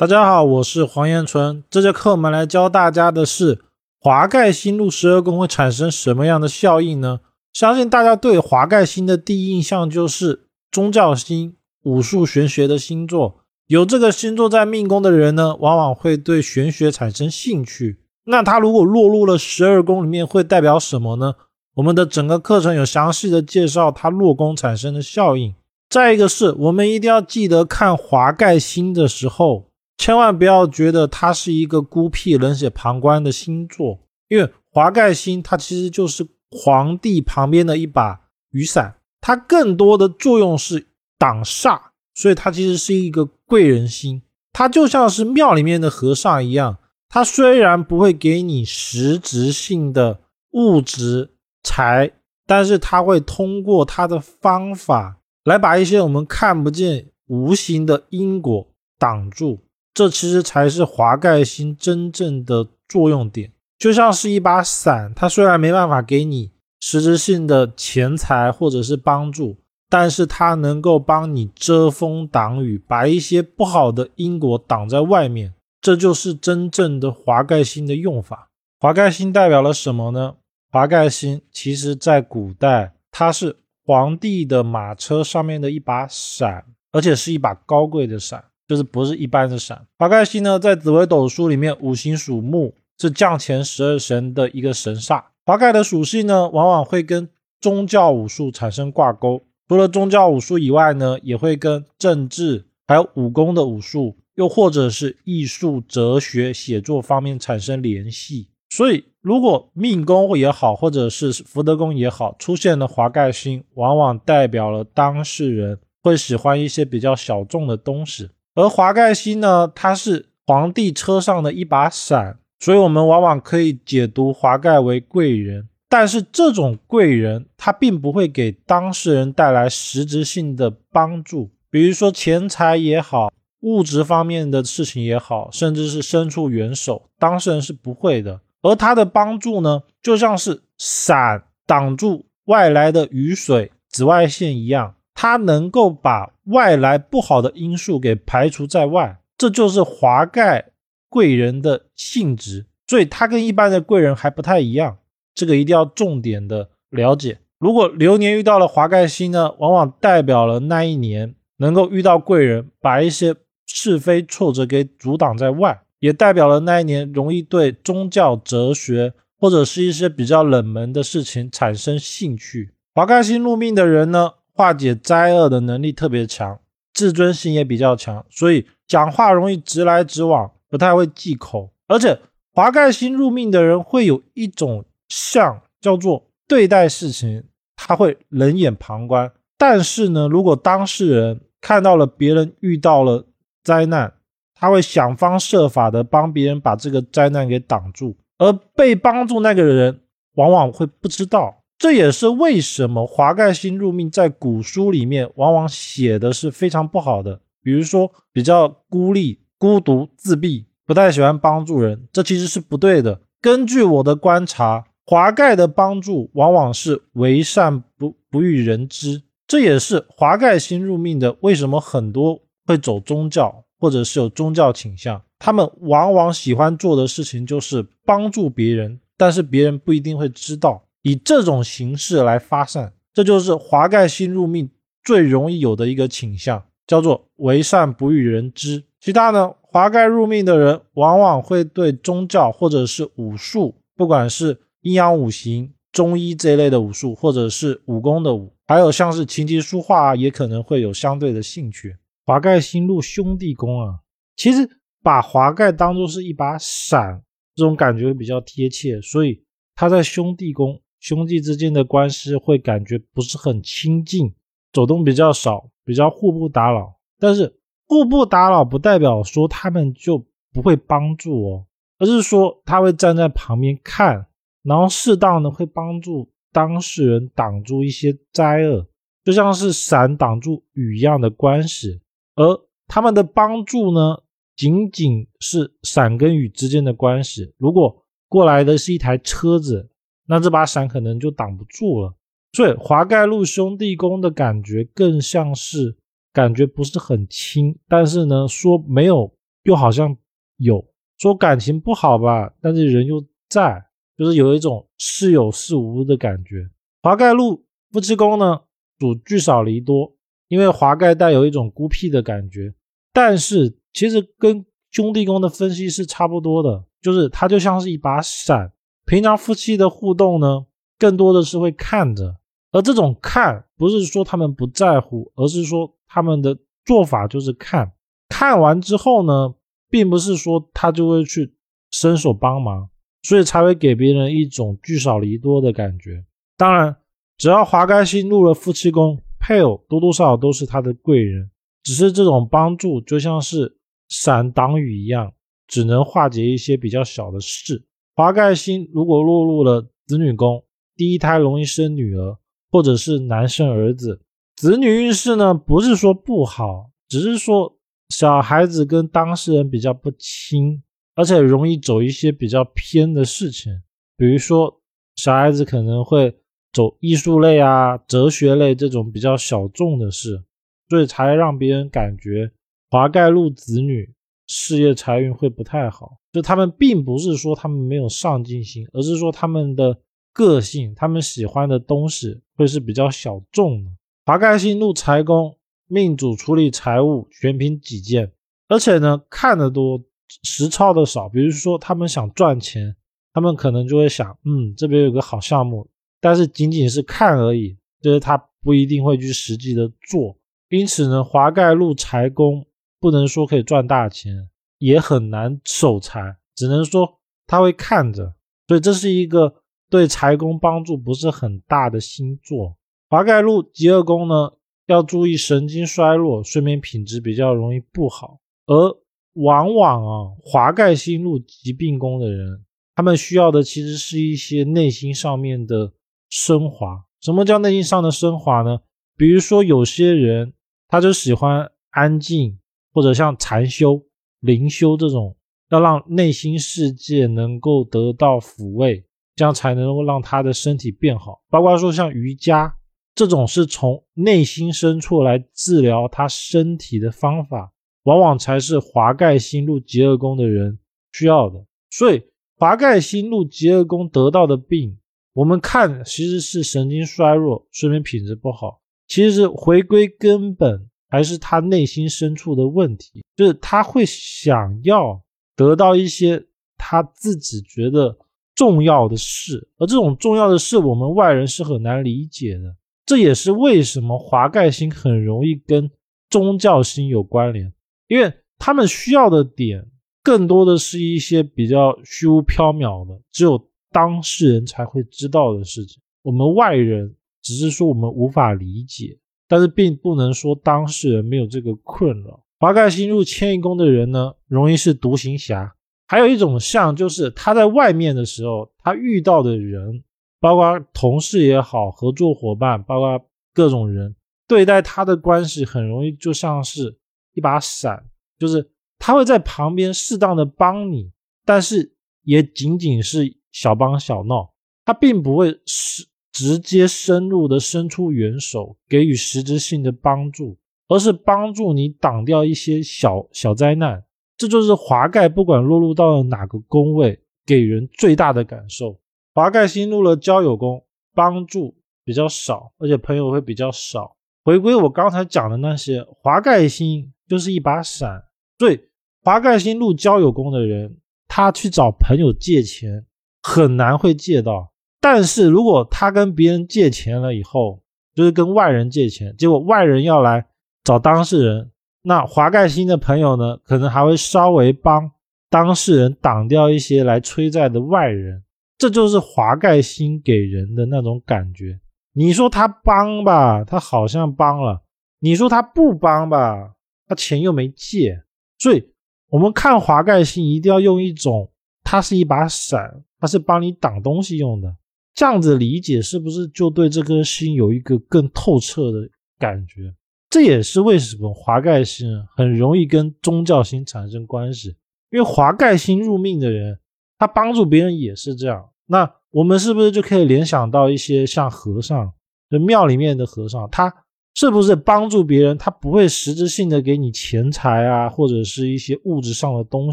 大家好，我是黄彦纯。这节课我们来教大家的是华盖星入十二宫会产生什么样的效应呢？相信大家对华盖星的第一印象就是宗教星、武术、玄学的星座。有这个星座在命宫的人呢，往往会对玄学产生兴趣。那他如果落入了十二宫里面，会代表什么呢？我们的整个课程有详细的介绍他落宫产生的效应。再一个是我们一定要记得看华盖星的时候。千万不要觉得它是一个孤僻、冷血旁观的星座，因为华盖星它其实就是皇帝旁边的一把雨伞，它更多的作用是挡煞，所以它其实是一个贵人星。它就像是庙里面的和尚一样，它虽然不会给你实质性的物质财，但是它会通过它的方法来把一些我们看不见、无形的因果挡住。这其实才是华盖星真正的作用点，就像是一把伞，它虽然没办法给你实质性的钱财或者是帮助，但是它能够帮你遮风挡雨，把一些不好的因果挡在外面。这就是真正的华盖星的用法。华盖星代表了什么呢？华盖星其实在古代，它是皇帝的马车上面的一把伞，而且是一把高贵的伞。就是不是一般的闪。华盖星呢，在紫微斗数里面，五行属木，是降前十二神的一个神煞。华盖的属性呢，往往会跟宗教武术产生挂钩。除了宗教武术以外呢，也会跟政治还有武功的武术，又或者是艺术、哲学、写作方面产生联系。所以，如果命宫也好，或者是福德宫也好，出现了华盖星，往往代表了当事人会喜欢一些比较小众的东西。而华盖星呢，它是皇帝车上的一把伞，所以我们往往可以解读华盖为贵人。但是这种贵人，他并不会给当事人带来实质性的帮助，比如说钱财也好，物质方面的事情也好，甚至是伸出援手，当事人是不会的。而他的帮助呢，就像是伞挡住外来的雨水、紫外线一样。它能够把外来不好的因素给排除在外，这就是华盖贵人的性质。所以它跟一般的贵人还不太一样，这个一定要重点的了解。如果流年遇到了华盖星呢，往往代表了那一年能够遇到贵人，把一些是非挫折给阻挡在外，也代表了那一年容易对宗教、哲学或者是一些比较冷门的事情产生兴趣。华盖星入命的人呢？化解灾厄的能力特别强，自尊心也比较强，所以讲话容易直来直往，不太会忌口。而且华盖星入命的人会有一种像叫做对待事情，他会冷眼旁观。但是呢，如果当事人看到了别人遇到了灾难，他会想方设法的帮别人把这个灾难给挡住，而被帮助那个人往往会不知道。这也是为什么华盖星入命在古书里面往往写的是非常不好的，比如说比较孤立、孤独、自闭，不太喜欢帮助人，这其实是不对的。根据我的观察，华盖的帮助往往是为善不不欲人知，这也是华盖星入命的为什么很多会走宗教或者是有宗教倾向，他们往往喜欢做的事情就是帮助别人，但是别人不一定会知道。以这种形式来发散，这就是华盖星入命最容易有的一个倾向，叫做为善不欲人知。其他呢，华盖入命的人往往会对宗教或者是武术，不管是阴阳五行、中医这一类的武术，或者是武功的武，还有像是琴棋书画啊，也可能会有相对的兴趣。华盖星入兄弟宫啊，其实把华盖当做是一把伞，这种感觉比较贴切，所以他在兄弟宫。兄弟之间的关系会感觉不是很亲近，走动比较少，比较互不打扰。但是互不打扰不代表说他们就不会帮助哦，而是说他会站在旁边看，然后适当的会帮助当事人挡住一些灾厄，就像是伞挡住雨一样的关系。而他们的帮助呢，仅仅是伞跟雨之间的关系。如果过来的是一台车子。那这把伞可能就挡不住了，所以华盖路兄弟宫的感觉更像是感觉不是很亲，但是呢，说没有又好像有；说感情不好吧，但是人又在，就是有一种似有似无的感觉。华盖禄夫妻宫呢，主聚少离多，因为华盖带有一种孤僻的感觉，但是其实跟兄弟宫的分析是差不多的，就是它就像是一把伞。平常夫妻的互动呢，更多的是会看着，而这种看不是说他们不在乎，而是说他们的做法就是看。看完之后呢，并不是说他就会去伸手帮忙，所以才会给别人一种聚少离多的感觉。当然，只要华盖星入了夫妻宫，配偶多多少少都是他的贵人，只是这种帮助就像是。伞挡雨一样，只能化解一些比较小的事。华盖星如果落入了子女宫，第一胎容易生女儿，或者是男生儿子。子女运势呢，不是说不好，只是说小孩子跟当事人比较不亲，而且容易走一些比较偏的事情。比如说，小孩子可能会走艺术类啊、哲学类这种比较小众的事，所以才让别人感觉。华盖禄子女事业财运会不太好，就他们并不是说他们没有上进心，而是说他们的个性，他们喜欢的东西会是比较小众的。华盖星入财宫，命主处理财务全凭己见，而且呢看得多，实操的少。比如说他们想赚钱，他们可能就会想，嗯，这边有个好项目，但是仅仅是看而已，就是他不一定会去实际的做。因此呢，华盖入财宫。不能说可以赚大钱，也很难守财，只能说他会看着，所以这是一个对财宫帮助不是很大的星座。华盖禄极恶宫呢，要注意神经衰弱，睡眠品质比较容易不好。而往往啊，华盖星入疾病宫的人，他们需要的其实是一些内心上面的升华。什么叫内心上的升华呢？比如说有些人他就喜欢安静。或者像禅修、灵修这种，要让内心世界能够得到抚慰，这样才能够让他的身体变好。包括说像瑜伽这种，是从内心深处来治疗他身体的方法，往往才是华盖星入极恶宫的人需要的。所以，华盖星入极恶宫得到的病，我们看其实是神经衰弱、睡眠品质不好，其实回归根本。还是他内心深处的问题，就是他会想要得到一些他自己觉得重要的事，而这种重要的事，我们外人是很难理解的。这也是为什么华盖星很容易跟宗教星有关联，因为他们需要的点更多的是一些比较虚无缥缈的，只有当事人才会知道的事情。我们外人只是说我们无法理解。但是并不能说当事人没有这个困扰。华盖星入迁移宫的人呢，容易是独行侠。还有一种像，就是他在外面的时候，他遇到的人，包括同事也好，合作伙伴，包括各种人，对待他的关系很容易就像是一把伞，就是他会在旁边适当的帮你，但是也仅仅是小帮小闹，他并不会是。直接深入的伸出援手，给予实质性的帮助，而是帮助你挡掉一些小小灾难。这就是华盖不管落入到了哪个宫位，给人最大的感受。华盖星入了交友宫，帮助比较少，而且朋友会比较少。回归我刚才讲的那些，华盖星就是一把伞。对，华盖星入交友宫的人，他去找朋友借钱，很难会借到。但是如果他跟别人借钱了以后，就是跟外人借钱，结果外人要来找当事人，那华盖星的朋友呢，可能还会稍微帮当事人挡掉一些来催债的外人，这就是华盖星给人的那种感觉。你说他帮吧，他好像帮了；你说他不帮吧，他钱又没借。所以，我们看华盖星一定要用一种，它是一把伞，它是帮你挡东西用的。这样子理解是不是就对这颗星有一个更透彻的感觉？这也是为什么华盖星很容易跟宗教星产生关系，因为华盖星入命的人，他帮助别人也是这样。那我们是不是就可以联想到一些像和尚，就庙里面的和尚，他是不是帮助别人？他不会实质性的给你钱财啊，或者是一些物质上的东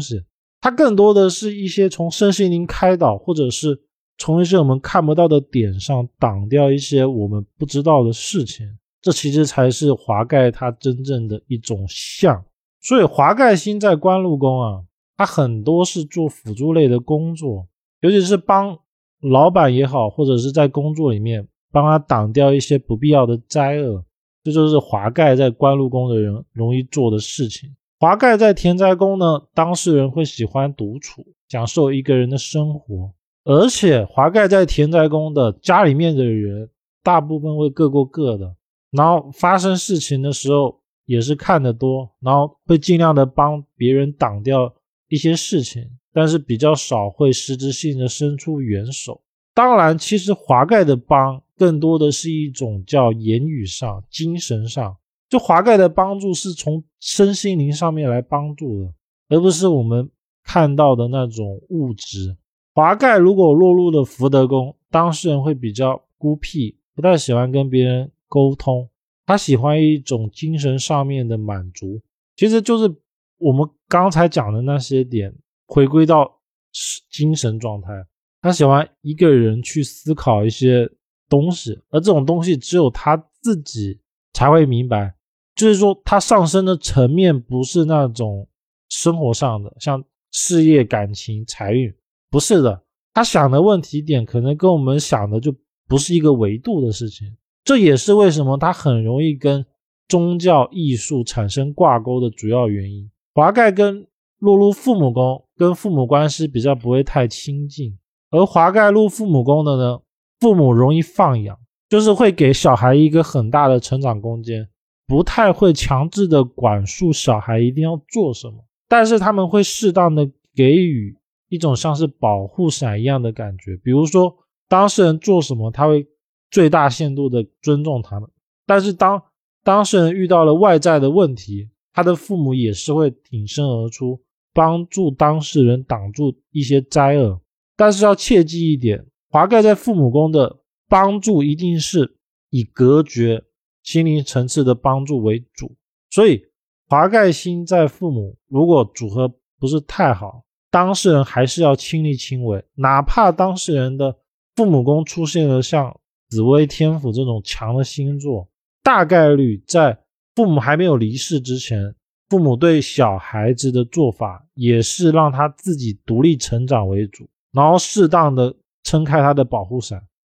西，他更多的是一些从身心灵开导，或者是从一些我们看不到的点上挡掉一些我们不知道的事情。这其实才是华盖它真正的一种相。所以华盖星在官禄宫啊，它很多是做辅助类的工作，尤其是帮老板也好，或者是在工作里面帮他挡掉一些不必要的灾厄，这就是华盖在官禄宫的人容易做的事情。华盖在田宅宫呢，当事人会喜欢独处，享受一个人的生活，而且华盖在田宅宫的家里面的人，大部分会各过各的，然后发生事情的时候。也是看得多，然后会尽量的帮别人挡掉一些事情，但是比较少会实质性的伸出援手。当然，其实华盖的帮更多的是一种叫言语上、精神上，就华盖的帮助是从身心灵上面来帮助的，而不是我们看到的那种物质。华盖如果落入了福德宫，当事人会比较孤僻，不太喜欢跟别人沟通。他喜欢一种精神上面的满足，其实就是我们刚才讲的那些点，回归到精神状态。他喜欢一个人去思考一些东西，而这种东西只有他自己才会明白。就是说，他上升的层面不是那种生活上的，像事业、感情、财运，不是的。他想的问题点可能跟我们想的就不是一个维度的事情。这也是为什么他很容易跟宗教艺术产生挂钩的主要原因。华盖跟落入父母宫，跟父母关系比较不会太亲近，而华盖入父母宫的呢，父母容易放养，就是会给小孩一个很大的成长空间，不太会强制的管束小孩一定要做什么，但是他们会适当的给予一种像是保护伞一样的感觉，比如说当事人做什么，他会。最大限度的尊重他们，但是当当事人遇到了外在的问题，他的父母也是会挺身而出，帮助当事人挡住一些灾厄。但是要切记一点，华盖在父母宫的帮助一定是以隔绝心灵层次的帮助为主。所以华盖星在父母如果组合不是太好，当事人还是要亲力亲为，哪怕当事人的父母宫出现了像。紫薇天府这种强的星座，大概率在父母还没有离世之前，父母对小孩子的做法也是让他自己独立成长为主，然后适当的撑开他的保护伞。